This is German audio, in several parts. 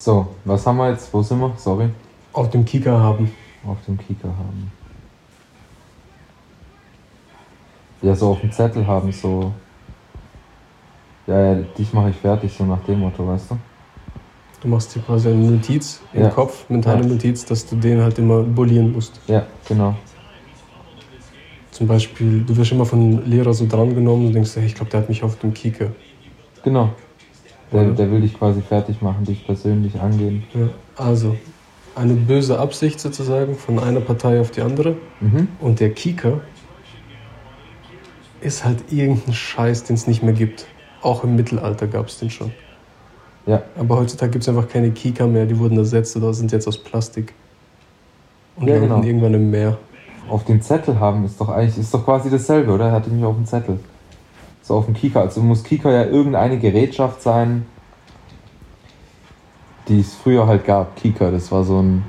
So, was haben wir jetzt? Wo sind wir? Sorry. Auf dem Kika haben. Auf dem Kieker haben. Ja, so auf dem Zettel haben, so. Ja, ja, dich mache ich fertig, so nach dem Motto, weißt du? Du machst dir quasi eine Notiz im Ja. Kopf, mentale Ja. Notiz, dass du den halt immer bullieren musst. Ja, genau. Zum Beispiel, du wirst immer von Lehrer so drangenommen und denkst, hey, ich glaube, der hat mich auf dem Kika. Genau. Der, Ja. der will dich quasi fertig machen, dich persönlich angehen. Ja. Also, eine böse Absicht sozusagen von einer Partei auf die andere. Mhm. Und der Kika ist halt irgendein Scheiß, den es nicht mehr gibt. Auch im Mittelalter gab es den schon. Ja. Aber heutzutage gibt es einfach keine Kika mehr, die wurden ersetzt oder sind jetzt aus Plastik. Und Ja, landen genau. irgendwann im Meer. Auf dem Zettel haben ist doch eigentlich, ist doch quasi dasselbe, oder? Er hatte mich auf dem Zettel. So auf dem Kieker. Also muss Kieker ja irgendeine Gerätschaft sein, die es früher halt gab. Kieker, das war so ein.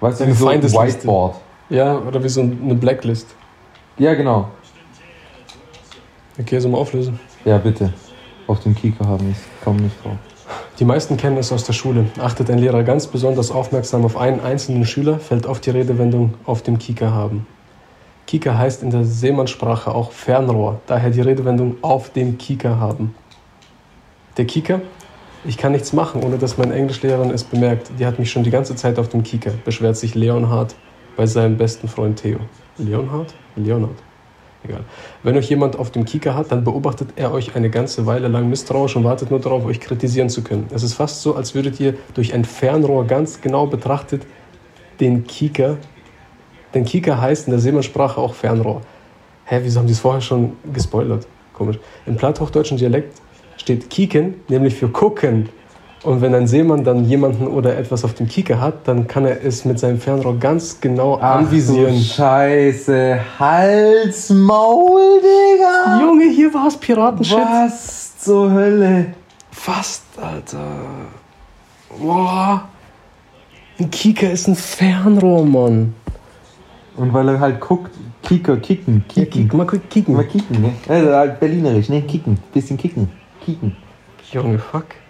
Weißt du, wie so ein. Whiteboard. Ja, oder wie so eine Blacklist. Ja, genau. Okay, so mal auflösen. Ja, bitte. Auf dem Kieker haben ich komm nicht drauf. Die meisten kennen es aus der Schule. Achtet ein Lehrer ganz besonders aufmerksam auf einen einzelnen Schüler, fällt auf die Redewendung auf dem Kieker haben. Kieker heißt in der Seemannssprache auch Fernrohr, daher die Redewendung auf dem Kieker haben. Der Kieker? Ich kann nichts machen, ohne dass meine Englischlehrerin es bemerkt. Die hat mich schon die ganze Zeit auf dem Kieker, beschwert sich Leonhard bei seinem besten Freund Theo. Leonhard? Leonhard. Egal. Wenn euch jemand auf dem Kieker hat, dann beobachtet er euch eine ganze Weile lang misstrauisch und wartet nur darauf, euch kritisieren zu können. Es ist fast so, als würdet ihr durch ein Fernrohr ganz genau betrachtet den Kieker. Denn Kieker heißt in der Seemannssprache auch Fernrohr. Hä, wieso haben die es vorher schon gespoilert? Komisch. Im platthochdeutschen Dialekt steht Kieken, nämlich für gucken. Und wenn ein Seemann dann jemanden oder etwas auf dem Kieker hat, dann kann er es mit seinem Fernrohr ganz genau anvisieren. du Scheiße. Hals, Maul, Digga. Junge, hier war es Piratenshit. Was zur Hölle? Fast, Alter. Boah. Ein Kieker ist ein Fernrohr, Mann. Und weil er halt guckt, Kieker, kicken, Ja, kicken. kick, mal kicken. Mal kicken, ne? Also halt berlinerisch, ne? Kicken. Bisschen kicken. Kicken. Junge, fuck.